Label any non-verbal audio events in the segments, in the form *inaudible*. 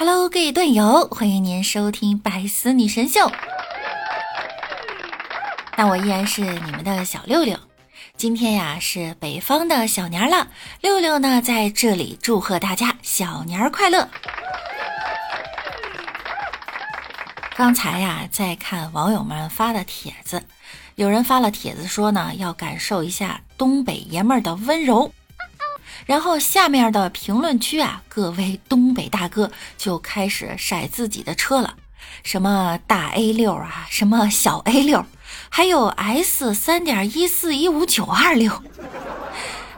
Hello，各位队友，欢迎您收听《百思女神秀》。那我依然是你们的小六六。今天呀是北方的小年了，六六呢在这里祝贺大家小年快乐。刚才呀在看网友们发的帖子，有人发了帖子说呢要感受一下东北爷们儿的温柔，然后下面的评论区啊各位东北大哥就开始晒自己的车了，什么大 A 六啊，什么小 A 六。还有 S 三点一四一五九二六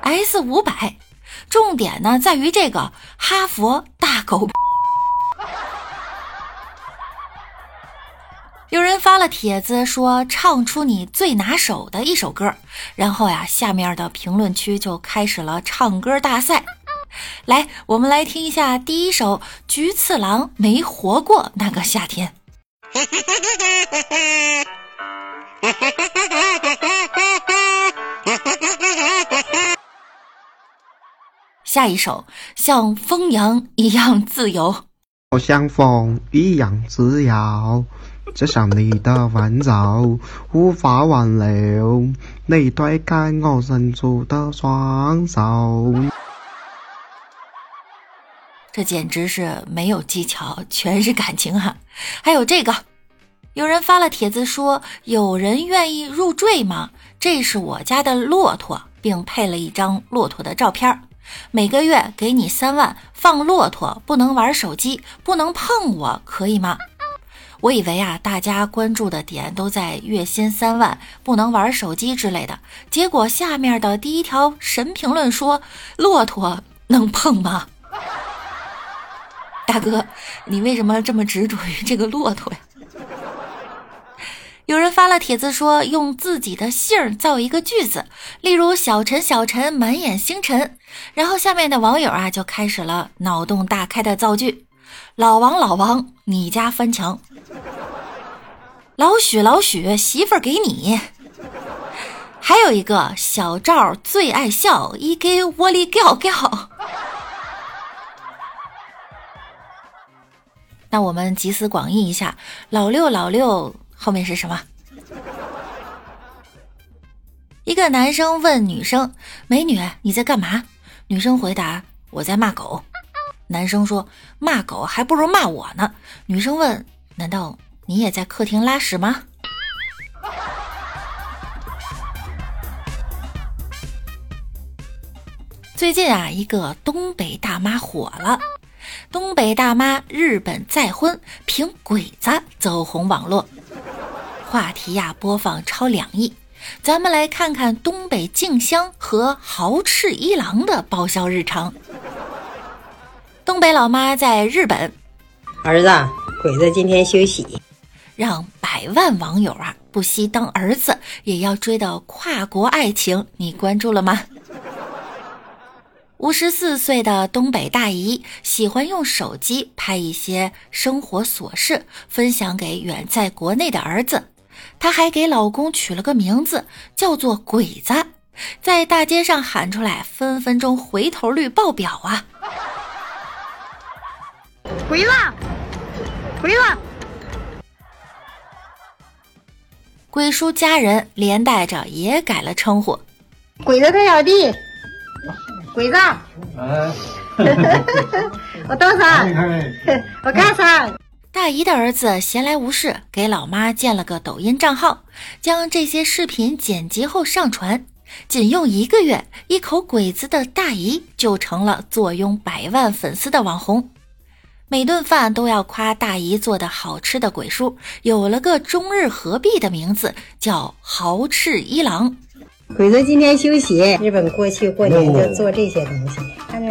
，S 五百，重点呢在于这个哈佛大狗。有人发了帖子说唱出你最拿手的一首歌，然后呀，下面的评论区就开始了唱歌大赛。来，我们来听一下第一首《菊次郎没活过那个夏天》。下一首，像风扬一样自由。像风一样自由，只想你的温柔无法挽留，你推开我伸出的双手。这简直是没有技巧，全是感情哈！*laughs* 还有这个。有人发了帖子说：“有人愿意入赘吗？这是我家的骆驼，并配了一张骆驼的照片。每个月给你三万，放骆驼，不能玩手机，不能碰我，可以吗？”我以为啊，大家关注的点都在月薪三万，不能玩手机之类的。结果下面的第一条神评论说：“骆驼能碰吗？” *laughs* 大哥，你为什么这么执着于这个骆驼呀？有人发了帖子说，用自己的姓造一个句子，例如“小陈小陈满眼星辰”，然后下面的网友啊就开始了脑洞大开的造句：“老王老王，你家翻墙；老许老许，媳妇儿给你；还有一个小赵最爱笑，一给窝里叫叫。”那我们集思广益一下，老六老六。后面是什么？一个男生问女生：“美女，你在干嘛？”女生回答：“我在骂狗。”男生说：“骂狗还不如骂我呢。”女生问：“难道你也在客厅拉屎吗？”最近啊，一个东北大妈火了。东北大妈日本再婚，凭鬼子走红网络。话题呀，播放超两亿。咱们来看看东北静香和豪赤一郎的爆笑日常。东北老妈在日本，儿子，鬼子今天休息，让百万网友啊不惜当儿子也要追的跨国爱情，你关注了吗？五十四岁的东北大姨喜欢用手机拍一些生活琐事，分享给远在国内的儿子。她还给老公取了个名字，叫做“鬼子”，在大街上喊出来，分分钟回头率爆表啊！回了，回了！鬼叔家人连带着也改了称呼，鬼子他小弟，鬼子，*laughs* 我多少？我干啥？大姨的儿子闲来无事，给老妈建了个抖音账号，将这些视频剪辑后上传。仅用一个月，一口鬼子的大姨就成了坐拥百万粉丝的网红。每顿饭都要夸大姨做的好吃的鬼叔，有了个中日合璧的名字，叫豪赤一郎。鬼子今天休息，日本过去过年就做这些东西。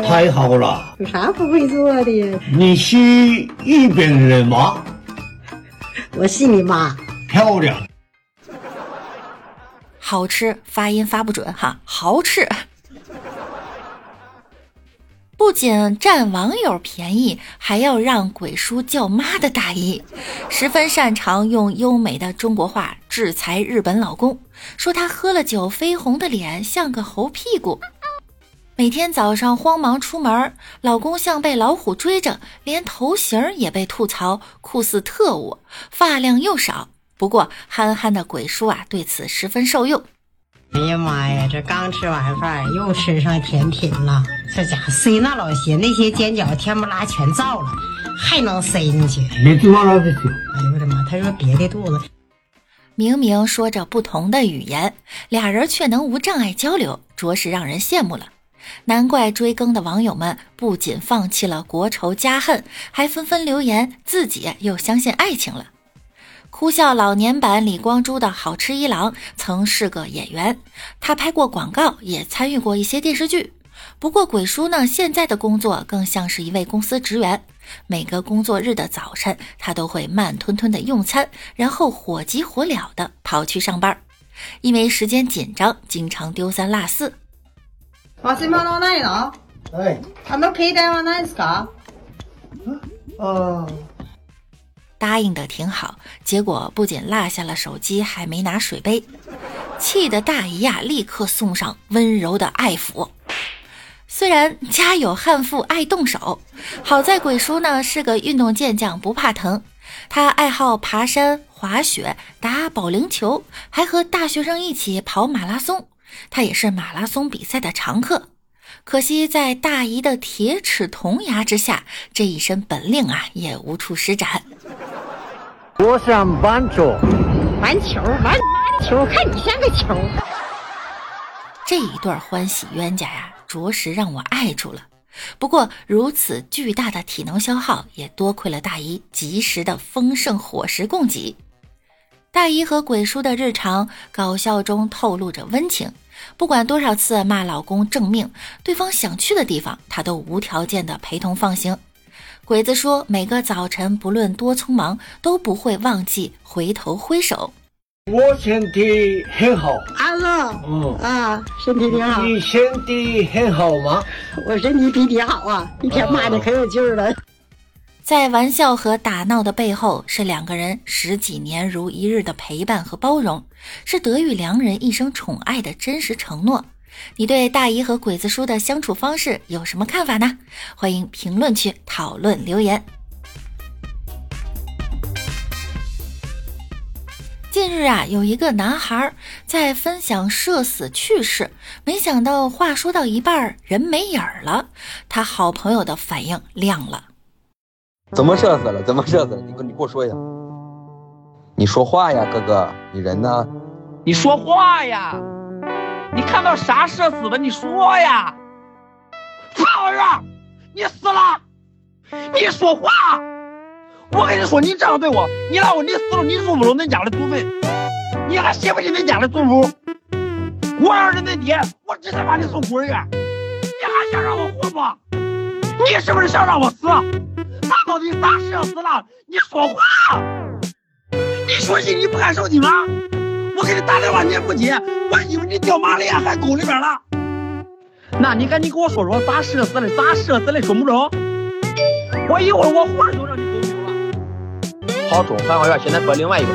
太好了！有啥不会做的？你是日本人吗？我是你妈。漂亮。好吃，发音发不准哈，好吃。不仅占网友便宜，还要让鬼叔叫妈的大姨，十分擅长用优美的中国话制裁日本老公，说他喝了酒绯红的脸像个猴屁股。每天早上慌忙出门，老公像被老虎追着，连头型也被吐槽酷似特务，发量又少。不过憨憨的鬼叔啊，对此十分受用。哎呀妈呀，这刚吃完饭又吃上甜品了，这家伙塞那老些，那些煎饺，天不拉全造了，还能塞进去？没地方让他丢。哎呦我的妈！他说别的肚子。明明说着不同的语言，俩人却能无障碍交流，着实让人羡慕了。难怪追更的网友们不仅放弃了国仇家恨，还纷纷留言自己又相信爱情了。哭笑老年版李光洙的好吃一郎曾是个演员，他拍过广告，也参与过一些电视剧。不过鬼叔呢，现在的工作更像是一位公司职员。每个工作日的早晨，他都会慢吞吞的用餐，然后火急火燎的跑去上班。因为时间紧张，经常丢三落四。忘记买了哪一张？哎，あの携帯は何ですか？啊， 答应的挺好，结果不仅落下了手机，还没拿水杯，气得大姨呀立刻送上温柔的爱抚。虽然家有悍妇爱动手，好在鬼叔呢是个运动健将，不怕疼。他爱好爬山、滑雪、打保龄球，还和大学生一起跑马拉松。他也是马拉松比赛的常客。可惜在大姨的铁齿铜牙之下，这一身本领啊也无处施展。我想搬球。玩球，玩妈的球，看你像个球。这一对欢喜冤家呀，着实让我爱住了。不过如此巨大的体能消耗，也多亏了大姨及时的丰盛伙食供给。大姨和鬼叔的日常搞笑中透露着温情，不管多少次骂老公正命，对方想去的地方，她都无条件的陪同放行。鬼子说，每个早晨不论多匆忙，都不会忘记回头挥手。我身体很好。安乐，嗯，啊，身体挺好，你身体很好吗？我身体比你好啊，一天骂的可有劲儿了。在玩笑和打闹的背后，是两个人十几年如一日的陪伴和包容，是德育良人一生宠爱的真实承诺。你对大姨和鬼子叔的相处方式有什么看法呢？欢迎评论区讨论留言。近日啊，有一个男孩在分享社死趣事，没想到话说到一半，人没影儿了。他好朋友的反应亮了。怎么社死了？怎么社死了？你给你给我说一下。你说话呀，哥哥，你人呢？你说话呀！你看到啥社死的？你说呀！操玩意儿！你死了！你说话！我跟你说，你这样对我，你让我你死了，你入不了恁家的祖坟，你还信不信恁家的祖母。我要是恁爹，我直接把你送孤儿院。你还想让我活不？你是不是想让我死？他到底咋射死了？你说话！你说信你不看手机吗？我给你打电话你也不接，我以为你掉马里亚海沟里边了。那你赶紧给我说说咋射死的？咋射死的？中不中？我一会儿我活着就让你公平了。好中，韩小月现在说另外一个。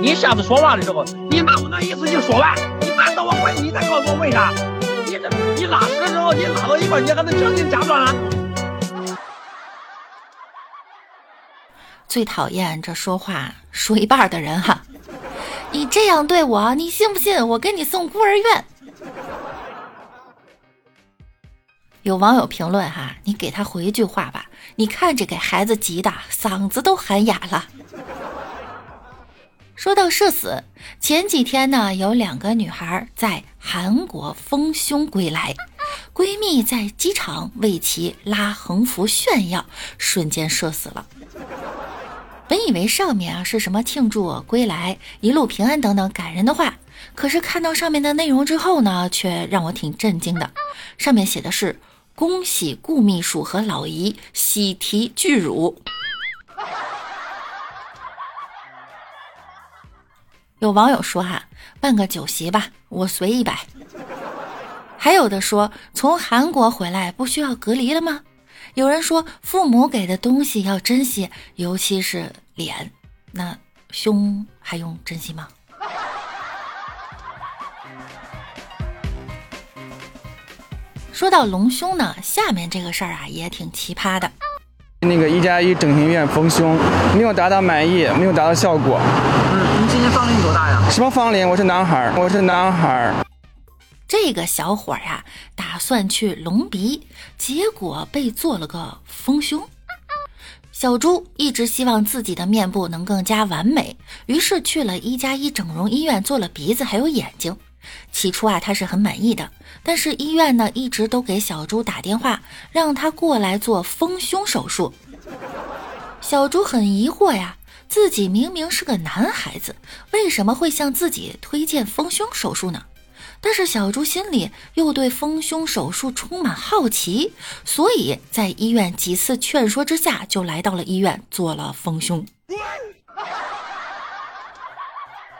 你下次说话的时候，你能不能一次性说完，你慢等我回去，你再告诉我为啥。你这你拉屎的时候，你拉到一半，你还能强行加断了？最讨厌这说话说一半的人哈！你这样对我，你信不信我给你送孤儿院？有网友评论哈，你给他回一句话吧，你看着给孩子急的嗓子都喊哑了。说到社死，前几天呢，有两个女孩在韩国丰胸归来，闺蜜在机场为其拉横幅炫耀，瞬间社死了。本以为上面啊是什么庆祝归来、一路平安等等感人的话，可是看到上面的内容之后呢，却让我挺震惊的。上面写的是恭喜顾秘书和老姨喜提巨乳。有网友说哈，办个酒席吧，我随一百。还有的说，从韩国回来不需要隔离了吗？有人说父母给的东西要珍惜，尤其是脸，那胸还用珍惜吗？说到隆胸呢，下面这个事儿啊也挺奇葩的。那个一加一整形院丰胸没有达到满意，没有达到效果。嗯，您今年芳龄多大呀？什么芳龄？我是男孩，我是男孩。这个小伙呀，打算去隆鼻，结果被做了个丰胸。小猪一直希望自己的面部能更加完美，于是去了一加一整容医院做了鼻子还有眼睛。起初啊，他是很满意的，但是医院呢一直都给小猪打电话，让他过来做丰胸手术。小猪很疑惑呀，自己明明是个男孩子，为什么会向自己推荐丰胸手术呢？但是小猪心里又对丰胸手术充满好奇，所以在医院几次劝说之下，就来到了医院做了丰胸。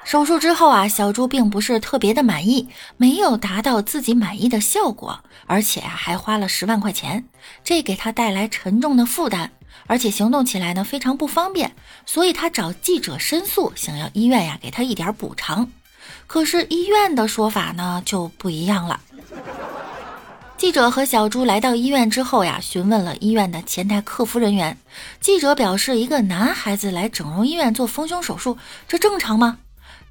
手术之后啊，小猪并不是特别的满意，没有达到自己满意的效果，而且啊还花了十万块钱，这给他带来沉重的负担，而且行动起来呢非常不方便，所以他找记者申诉，想要医院呀给他一点补偿。可是医院的说法呢就不一样了。记者和小猪来到医院之后呀，询问了医院的前台客服人员。记者表示，一个男孩子来整容医院做丰胸手术，这正常吗？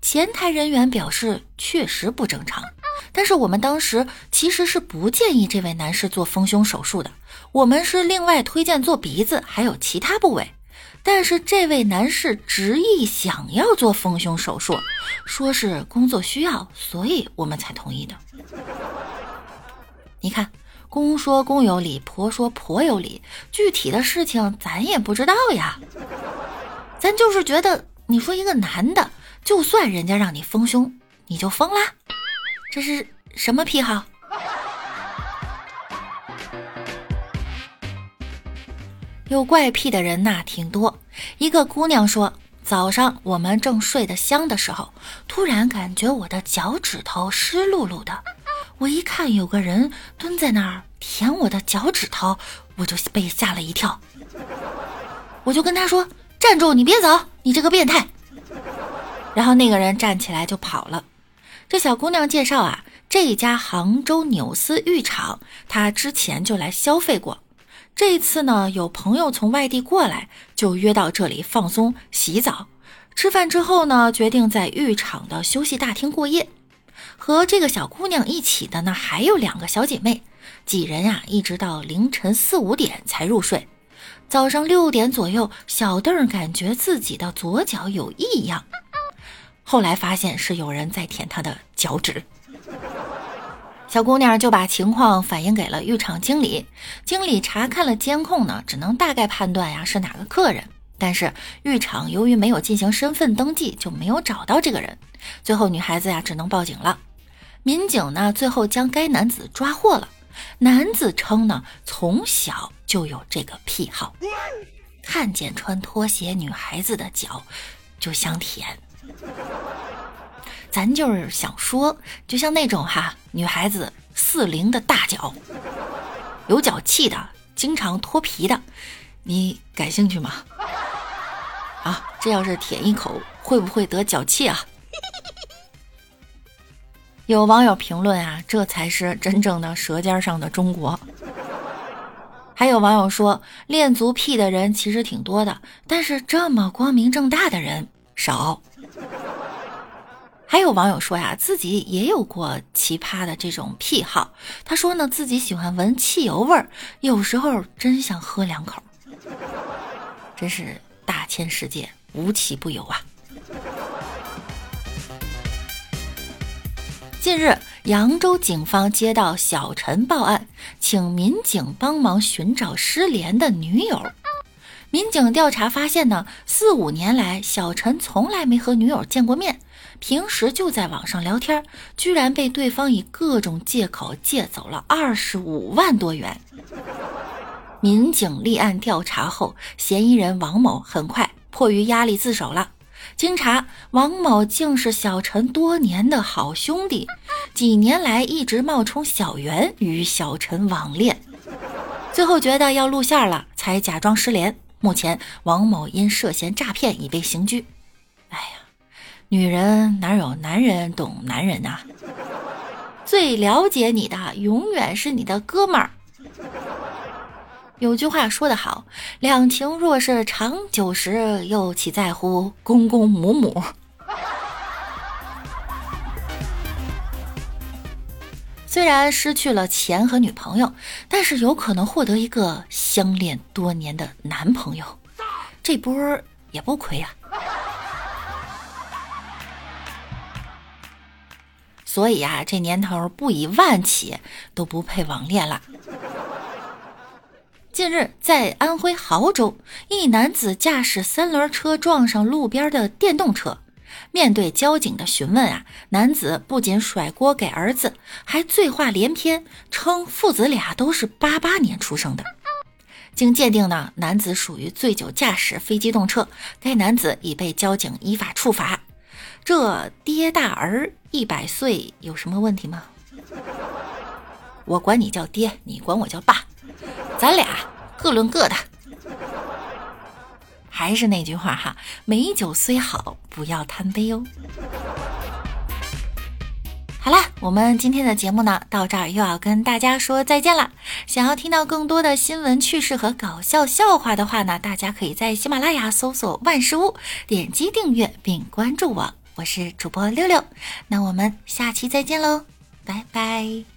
前台人员表示确实不正常，但是我们当时其实是不建议这位男士做丰胸手术的，我们是另外推荐做鼻子还有其他部位。但是这位男士执意想要做丰胸手术，说是工作需要，所以我们才同意的。你看，公说公有理，婆说婆有理，具体的事情咱也不知道呀。咱就是觉得，你说一个男的。就算人家让你丰胸，你就疯啦？这是什么癖好？有怪癖的人呐，挺多。一个姑娘说，早上我们正睡得香的时候，突然感觉我的脚趾头湿漉漉的。我一看有个人蹲在那儿舔我的脚趾头，我就被吓了一跳。我就跟他说：“站住，你别走，你这个变态。”然后那个人站起来就跑了。这小姑娘介绍啊，这家杭州纽斯浴场，她之前就来消费过。这次呢，有朋友从外地过来，就约到这里放松、洗澡、吃饭之后呢，决定在浴场的休息大厅过夜。和这个小姑娘一起的呢，还有两个小姐妹，几人呀，一直到凌晨四五点才入睡。早上六点左右，小邓感觉自己的左脚有异样。后来发现是有人在舔她的脚趾，小姑娘就把情况反映给了浴场经理。经理查看了监控呢，只能大概判断呀是哪个客人，但是浴场由于没有进行身份登记，就没有找到这个人。最后女孩子呀只能报警了。民警呢最后将该男子抓获了。男子称呢从小就有这个癖好，看见穿拖鞋女孩子的脚就想舔。咱就是想说，就像那种哈女孩子四零的大脚，有脚气的，经常脱皮的，你感兴趣吗？啊，这要是舔一口，会不会得脚气啊？*laughs* 有网友评论啊，这才是真正的舌尖上的中国。还有网友说，恋足癖的人其实挺多的，但是这么光明正大的人少。还有网友说呀，自己也有过奇葩的这种癖好。他说呢，自己喜欢闻汽油味儿，有时候真想喝两口。真是大千世界无奇不有啊！近日，扬州警方接到小陈报案，请民警帮忙寻找失联的女友。民警调查发现呢，四五年来，小陈从来没和女友见过面。平时就在网上聊天，居然被对方以各种借口借走了二十五万多元。民警立案调查后，嫌疑人王某很快迫于压力自首了。经查，王某竟是小陈多年的好兄弟，几年来一直冒充小袁与小陈网恋，最后觉得要露馅了，才假装失联。目前，王某因涉嫌诈骗已被刑拘。哎呀！女人哪有男人懂男人呐？最了解你的永远是你的哥们儿。有句话说得好，两情若是长久时，又岂在乎公公母母。虽然失去了钱和女朋友，但是有可能获得一个相恋多年的男朋友，这波也不亏啊。所以啊，这年头不以万起都不配网恋了。近日，在安徽亳州，一男子驾驶三轮车撞上路边的电动车。面对交警的询问啊，男子不仅甩锅给儿子，还醉话连篇，称父子俩都是八八年出生的。经鉴定呢，男子属于醉酒驾驶非机动车，该男子已被交警依法处罚。这爹大儿一百岁有什么问题吗？我管你叫爹，你管我叫爸，咱俩各论各的。还是那句话哈，美酒虽好，不要贪杯哦。好啦，我们今天的节目呢，到这儿又要跟大家说再见了。想要听到更多的新闻趣事和搞笑笑话的话呢，大家可以在喜马拉雅搜索万事屋，点击订阅并关注我，我是主播六六。那我们下期再见喽，拜拜。